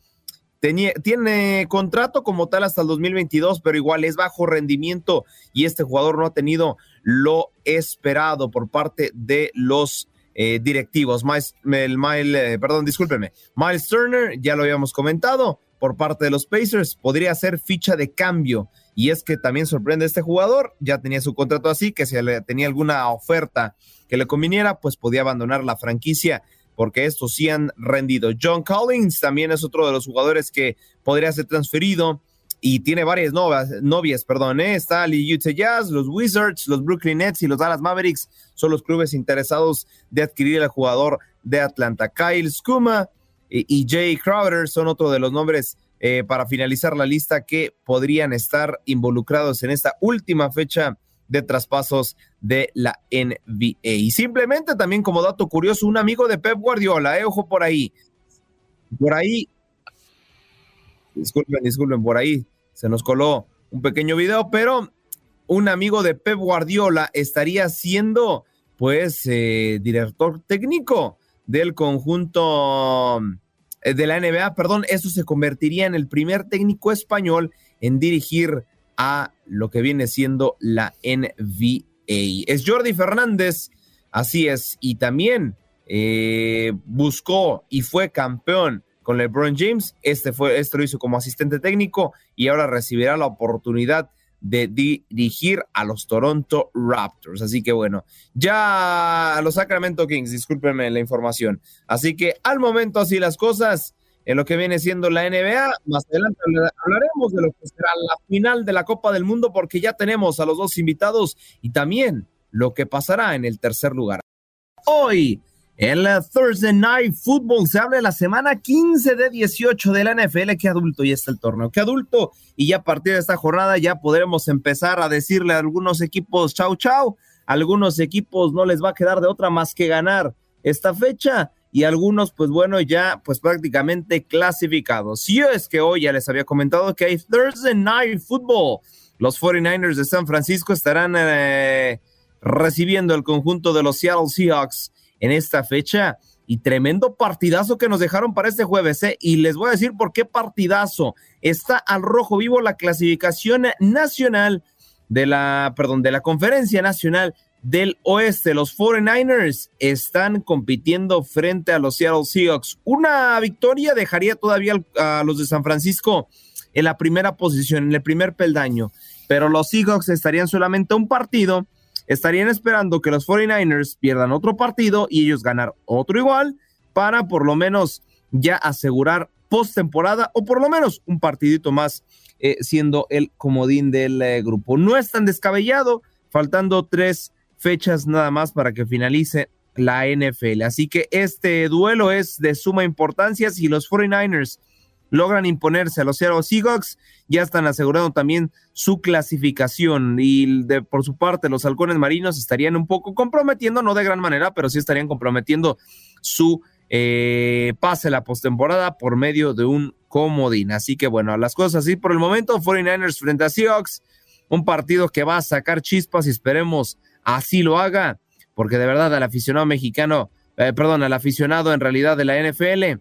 tiene contrato como tal hasta el 2022, pero igual es bajo rendimiento y este jugador no ha tenido lo esperado por parte de los eh, directivos. Miles, eh, perdón, discúlpeme. Miles Turner, ya lo habíamos comentado, por parte de los Pacers, podría ser ficha de cambio. Y es que también sorprende este jugador, ya tenía su contrato así, que si le tenía alguna oferta que le conviniera, pues podía abandonar la franquicia porque estos sí han rendido. John Collins también es otro de los jugadores que podría ser transferido y tiene varias novias, novias perdón, ¿eh? está el Utah Jazz, los Wizards, los Brooklyn Nets y los Dallas Mavericks son los clubes interesados de adquirir al jugador de Atlanta. Kyle Skuma y, Jay Crowder son otro de los nombres eh, para finalizar la lista que podrían estar involucrados en esta última fecha de traspasos de la NBA. Y simplemente también como dato curioso, un amigo de Pep Guardiola, eh, ojo por ahí, por ahí, disculpen, disculpen, por ahí se nos coló un pequeño video, pero un amigo de Pep Guardiola estaría siendo pues eh, director técnico del conjunto de la NBA, perdón, eso se convertiría en el primer técnico español en dirigir a lo que viene siendo la NBA. Es Jordi Fernández, así es, y también eh, buscó y fue campeón con LeBron James. Este fue, esto lo hizo como asistente técnico y ahora recibirá la oportunidad de dirigir a los Toronto Raptors. Así que bueno, ya a los Sacramento Kings, discúlpenme la información. Así que al momento así las cosas, en lo que viene siendo la NBA. Más adelante hablaremos de lo que será la final de la Copa del Mundo porque ya tenemos a los dos invitados y también lo que pasará en el tercer lugar. Hoy, en la Thursday Night Football se abre la semana 15 de 18 de la NFL. Qué adulto ya está el torneo, qué adulto. Y ya a partir de esta jornada ya podremos empezar a decirle a algunos equipos chau chau. algunos equipos no les va a quedar de otra más que ganar esta fecha y algunos, pues bueno, ya pues prácticamente clasificados. Y es que hoy ya les había comentado que hay Thursday Night Football. Los 49ers de San Francisco estarán eh, recibiendo el conjunto de los Seattle Seahawks en esta fecha. Y tremendo partidazo que nos dejaron para este jueves, ¿eh? Y les voy a decir por qué partidazo. Está al rojo vivo la clasificación nacional de la, perdón, de la conferencia nacional del oeste. Los 49ers están compitiendo frente a los Seattle Seahawks. Una victoria dejaría todavía a los de San Francisco en la primera posición, en el primer peldaño, pero los Seahawks estarían solamente un partido, estarían esperando que los 49ers pierdan otro partido y ellos ganar otro igual para por lo menos ya asegurar postemporada o por lo menos un partidito más eh, siendo el comodín del eh, grupo. No es tan descabellado, faltando tres fechas nada más para que finalice la NFL. Así que este duelo es de suma importancia si los 49ers logran imponerse a los Seattle Seahawks, ya están asegurando también su clasificación y de, por su parte los halcones marinos estarían un poco comprometiendo, no de gran manera, pero sí estarían comprometiendo su eh, pase la postemporada por medio de un comodín. Así que bueno, las cosas así por el momento, 49ers frente a Seahawks, un partido que va a sacar chispas y esperemos así lo haga, porque de verdad al aficionado mexicano, eh, perdón, al aficionado en realidad de la NFL,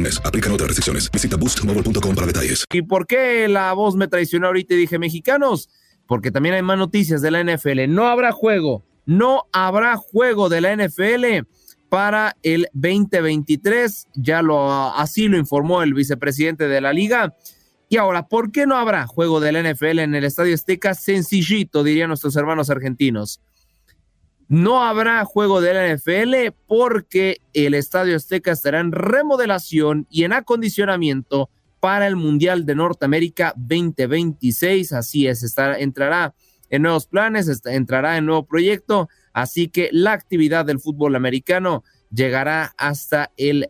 Aplican otras restricciones. Visita boostmobile.com para detalles. ¿Y por qué la voz me traicionó ahorita y dije mexicanos? Porque también hay más noticias de la NFL. No habrá juego, no habrá juego de la NFL para el 2023. Ya lo así lo informó el vicepresidente de la liga. Y ahora, ¿por qué no habrá juego de la NFL en el Estadio Azteca? Sencillito, dirían nuestros hermanos argentinos. No habrá juego de la NFL porque el Estadio Azteca estará en remodelación y en acondicionamiento para el Mundial de Norteamérica 2026. Así es, estará, entrará en nuevos planes, entrará en nuevo proyecto. Así que la actividad del fútbol americano llegará hasta el,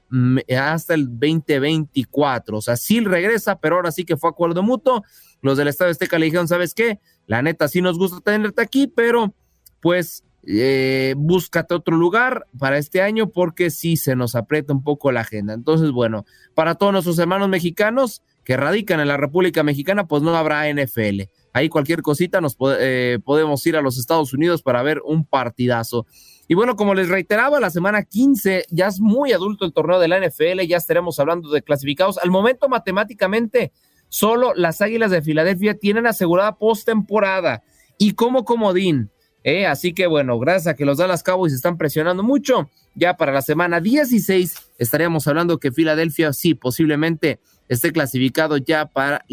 hasta el 2024. O sea, sí regresa, pero ahora sí que fue acuerdo mutuo. Los del Estadio Azteca le dijeron, ¿sabes qué? La neta sí nos gusta tenerte aquí, pero pues eh, búscate otro lugar para este año porque sí se nos aprieta un poco la agenda. Entonces, bueno, para todos nuestros hermanos mexicanos que radican en la República Mexicana, pues no habrá NFL. Ahí cualquier cosita nos eh, podemos ir a los Estados Unidos para ver un partidazo. Y bueno, como les reiteraba, la semana 15 ya es muy adulto el torneo de la NFL, ya estaremos hablando de clasificados. Al momento, matemáticamente, solo las Águilas de Filadelfia tienen asegurada postemporada. Y como comodín, ¿eh? Así que bueno, gracias a que los Dallas Cowboys están presionando mucho, ya para la semana 16 estaríamos hablando que Filadelfia sí posiblemente esté clasificado ya para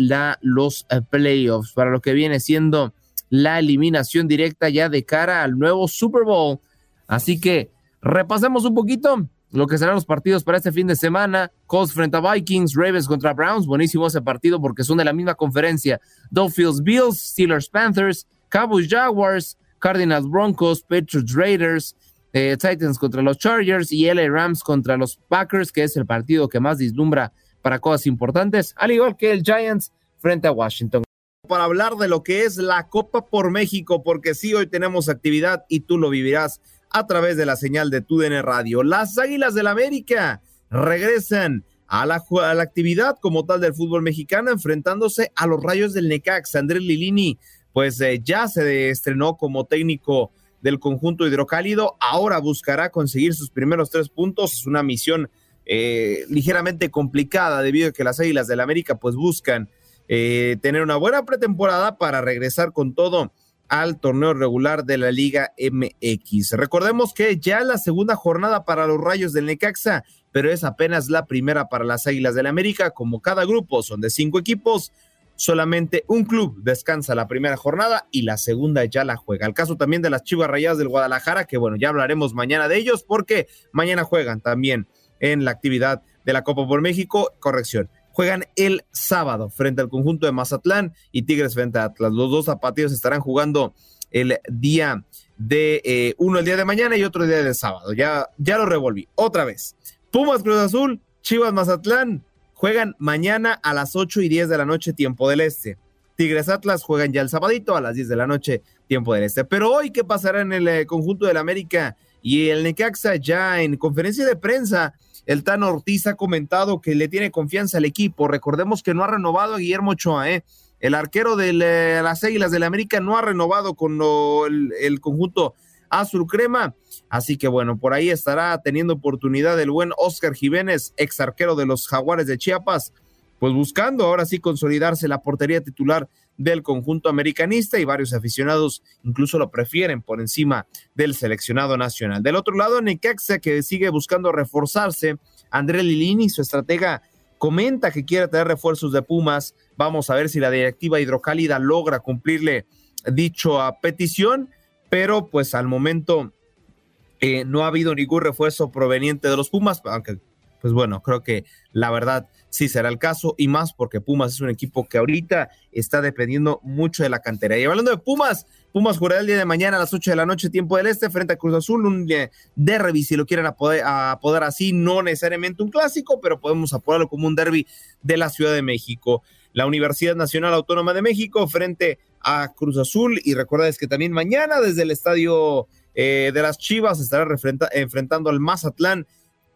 los eh, playoffs, para lo que viene siendo la eliminación directa ya de cara al nuevo Super Bowl. Así que repasemos un poquito lo que serán los partidos para este fin de semana. Colts frente a Vikings, Ravens contra Browns. Buenísimo ese partido porque son de la misma conferencia. Dolphins Bills, Steelers Panthers, Cowboys Jaguars, Cardinals Broncos, Patriots Raiders, eh, Titans contra los Chargers y LA Rams contra los Packers, que es el partido que más dislumbra para cosas importantes, al igual que el Giants frente a Washington. Para hablar de lo que es la Copa por México, porque sí, hoy tenemos actividad y tú lo vivirás a través de la señal de TUDN Radio. Las Águilas del América regresan a la, a la actividad como tal del fútbol mexicano, enfrentándose a los Rayos del Necaxa. Andrés Lilini pues eh, ya se estrenó como técnico del conjunto hidrocálido, ahora buscará conseguir sus primeros tres puntos, es una misión eh, ligeramente complicada debido a que las Águilas del América pues buscan eh, tener una buena pretemporada para regresar con todo al torneo regular de la Liga MX. Recordemos que ya es la segunda jornada para los Rayos del Necaxa, pero es apenas la primera para las Águilas del América, como cada grupo son de cinco equipos, solamente un club descansa la primera jornada y la segunda ya la juega. El caso también de las Chivas Rayadas del Guadalajara, que bueno, ya hablaremos mañana de ellos porque mañana juegan también en la actividad de la Copa por México. Corrección, juegan el sábado frente al conjunto de Mazatlán y Tigres frente a Atlas. Los dos zapatillos estarán jugando el día de eh, uno el día de mañana y otro día de sábado. Ya, ya lo revolví. Otra vez. Pumas Cruz Azul, Chivas Mazatlán, Juegan mañana a las 8 y 10 de la noche, tiempo del este. Tigres Atlas juegan ya el sabadito a las 10 de la noche, tiempo del este. Pero hoy, ¿qué pasará en el eh, conjunto del América y el Necaxa? Ya en conferencia de prensa, el Tan Ortiz ha comentado que le tiene confianza al equipo. Recordemos que no ha renovado a Guillermo Ochoa, ¿eh? El arquero de las Águilas del América no ha renovado con el, el conjunto azul crema. Así que bueno, por ahí estará teniendo oportunidad el buen Oscar Jiménez, ex arquero de los Jaguares de Chiapas, pues buscando ahora sí consolidarse la portería titular del conjunto americanista y varios aficionados incluso lo prefieren por encima del seleccionado nacional. Del otro lado, Necaxa que sigue buscando reforzarse, André Lilini, su estratega, comenta que quiere tener refuerzos de Pumas. Vamos a ver si la directiva hidrocálida logra cumplirle dicho a petición, pero pues al momento eh, no ha habido ningún refuerzo proveniente de los Pumas, aunque pues bueno, creo que la verdad sí será el caso y más porque Pumas es un equipo que ahorita está dependiendo mucho de la cantera. Y hablando de Pumas, Pumas jugará el día de mañana a las 8 de la noche, tiempo del este, frente a Cruz Azul, un derby, si lo quieren apodar, así, no necesariamente un clásico, pero podemos apodarlo como un derby de la Ciudad de México. La Universidad Nacional Autónoma de México frente a Cruz Azul y recuerda que también mañana desde el estadio eh, de las Chivas estará enfrentando al Mazatlán.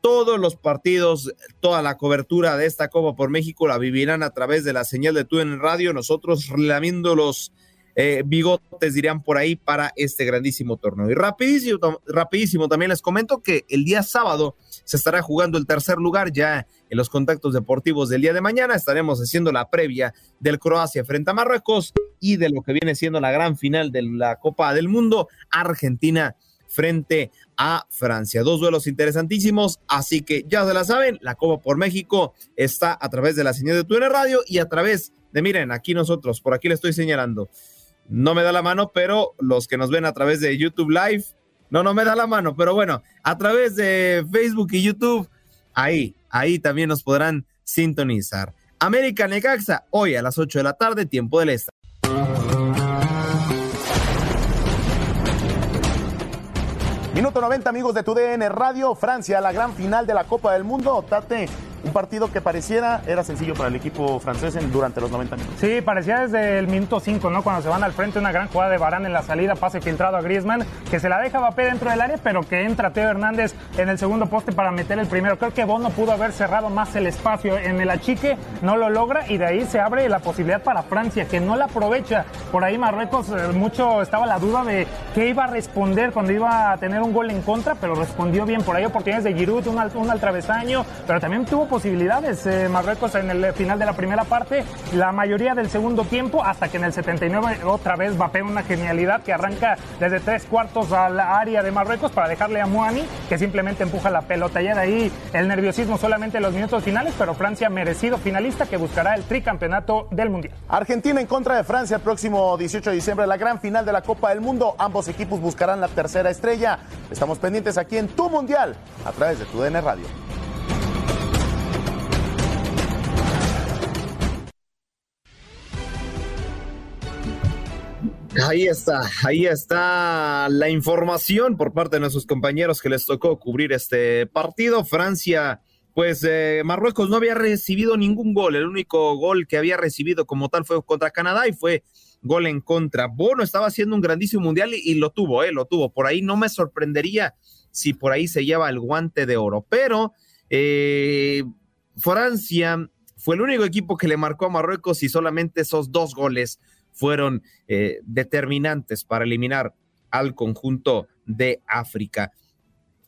Todos los partidos, toda la cobertura de esta Copa por México la vivirán a través de la señal de tú en radio, nosotros lamiendo los eh, bigotes, dirían por ahí, para este grandísimo torneo. Y rapidísimo, rapidísimo, también les comento que el día sábado se estará jugando el tercer lugar ya en los contactos deportivos del día de mañana. Estaremos haciendo la previa del Croacia frente a Marruecos y de lo que viene siendo la gran final de la Copa del Mundo, Argentina frente a Francia. Dos duelos interesantísimos, así que ya se la saben, la Copa por México está a través de la señal de Twitter Radio y a través de, miren, aquí nosotros, por aquí le estoy señalando. No me da la mano, pero los que nos ven a través de YouTube Live, no, no me da la mano, pero bueno, a través de Facebook y YouTube, ahí, ahí también nos podrán sintonizar. América Necaxa, hoy a las 8 de la tarde, tiempo del este. Minuto 90, amigos de TUDN Radio. Francia, la gran final de la Copa del Mundo. Tate, un partido que pareciera era sencillo para el equipo francés durante los 90 minutos. Sí, parecía desde el minuto 5, ¿no? Cuando se van al frente, una gran jugada de Barán en la salida, pase filtrado a Griezmann, que se la deja Mbappé dentro del área, pero que entra Teo Hernández en el segundo poste para meter el primero. Creo que Bono pudo haber cerrado más el espacio en el achique, no lo logra y de ahí se abre la posibilidad para Francia, que no la aprovecha. Por ahí Marruecos, eh, mucho estaba la duda de qué iba a responder cuando iba a tener un gol en contra, pero respondió bien. Por ahí oportunidades de Giroud, un un al travesaño, pero también tuvo posibilidades eh, Marruecos en el final de la primera parte, la mayoría del segundo tiempo, hasta que en el 79 otra vez Mbappé una genialidad que arranca desde tres cuartos al área de Marruecos para dejarle a Muani, que simplemente empuja la pelota. Ya de ahí el nerviosismo solamente en los minutos finales, pero Francia merecido finalista que buscará el tricampeonato del Mundial. Argentina en contra de Francia el próximo 18 de diciembre, la gran final de la Copa del Mundo. Ambos equipos buscarán la tercera estrella. Estamos pendientes aquí en Tu Mundial a través de Tu DN Radio. Ahí está, ahí está la información por parte de nuestros compañeros que les tocó cubrir este partido. Francia, pues eh, Marruecos no había recibido ningún gol. El único gol que había recibido como tal fue contra Canadá y fue gol en contra. Bono estaba haciendo un grandísimo mundial y, lo tuvo, eh, lo tuvo. Por ahí no me sorprendería si por ahí se lleva el guante de oro, pero eh, Francia fue el único equipo que le marcó a Marruecos y solamente esos dos goles fueron eh, determinantes para eliminar al conjunto de África.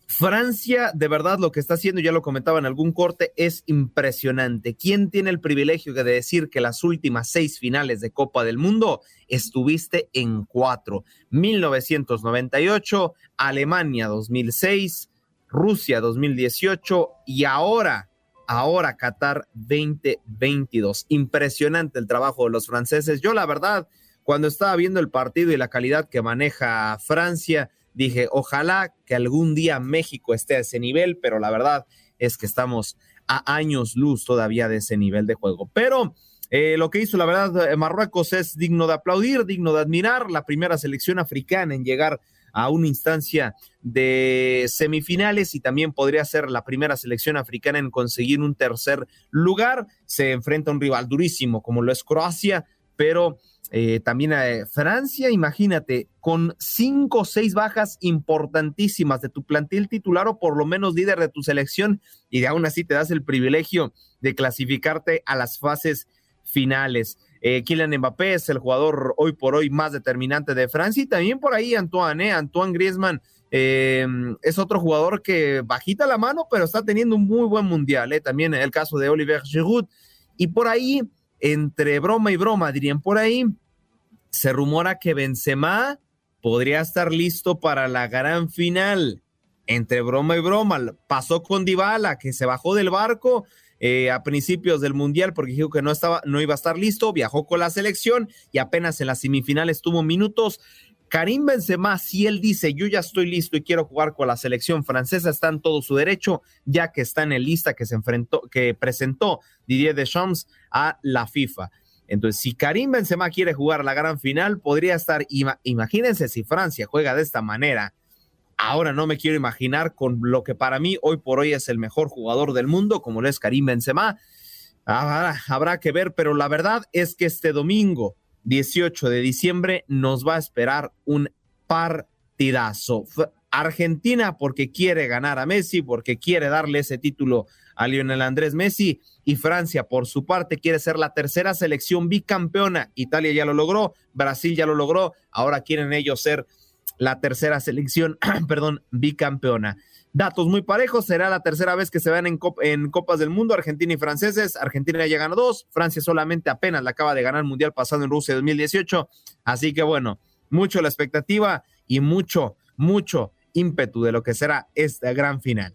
Francia, de verdad, lo que está haciendo, ya lo comentaba en algún corte, es impresionante. ¿Quién tiene el privilegio de decir que las últimas seis finales de Copa del Mundo estuviste en cuatro? 1998, Alemania 2006, Rusia 2018 y ahora ahora Qatar 2022. Impresionante el trabajo de los franceses. Yo la verdad, cuando estaba viendo el partido y la calidad que maneja Francia, dije, ojalá que algún día México esté a ese nivel, pero la verdad es que estamos a años luz todavía de ese nivel de juego. Pero eh, lo que hizo, la verdad, Marruecos es digno de aplaudir, digno de admirar, la primera selección africana en llegar a una instancia de semifinales y también podría ser la primera selección africana en conseguir un tercer lugar. Se enfrenta a un rival durísimo como lo es Croacia, pero eh, también eh, Francia, imagínate, con cinco o seis bajas importantísimas de tu plantel titular o por lo menos líder de tu selección y de aún así te das el privilegio de clasificarte a las fases finales. Eh, Kylian Mbappé es el jugador hoy por hoy más determinante de Francia y también por ahí Antoine, ¿eh? Antoine Griezmann eh, es otro jugador que bajita la mano, pero está teniendo un muy buen mundial. ¿eh? También el caso de Oliver Giroud. Y por ahí, entre broma y broma, dirían por ahí, se rumora que Benzema podría estar listo para la gran final. Entre broma y broma, pasó con Dybala, que se bajó del barco eh, a principios del Mundial porque dijo que no, estaba, no iba a estar listo, viajó con la selección y apenas en las semifinales tuvo minutos. Karim Benzema, si él dice yo ya estoy listo y quiero jugar con la selección francesa, está en todo su derecho, ya que está en el lista que se enfrentó, que presentó Didier Deschamps a la FIFA. Entonces, si Karim Benzema quiere jugar la gran final, podría estar, imagínense si Francia juega de esta manera. Ahora no me quiero imaginar con lo que para mí hoy por hoy es el mejor jugador del mundo, como lo es Karim Benzema. habrá que ver, pero la verdad es que este domingo 18 de diciembre nos va a esperar un partidazo. Argentina porque quiere ganar a Messi, porque quiere darle ese título a Lionel Andrés Messi y Francia por su parte quiere ser la tercera selección bicampeona. Italia ya lo logró, Brasil ya lo logró, ahora quieren ellos ser la tercera selección, perdón, bicampeona. Datos muy parejos, será la tercera vez que se vean en, Copas del Mundo, Argentina y franceses. Argentina ya ganó dos, Francia solamente apenas la acaba de ganar el Mundial pasado en Rusia 2018. Así que bueno, mucho la expectativa y mucho, mucho ímpetu de lo que será esta gran final.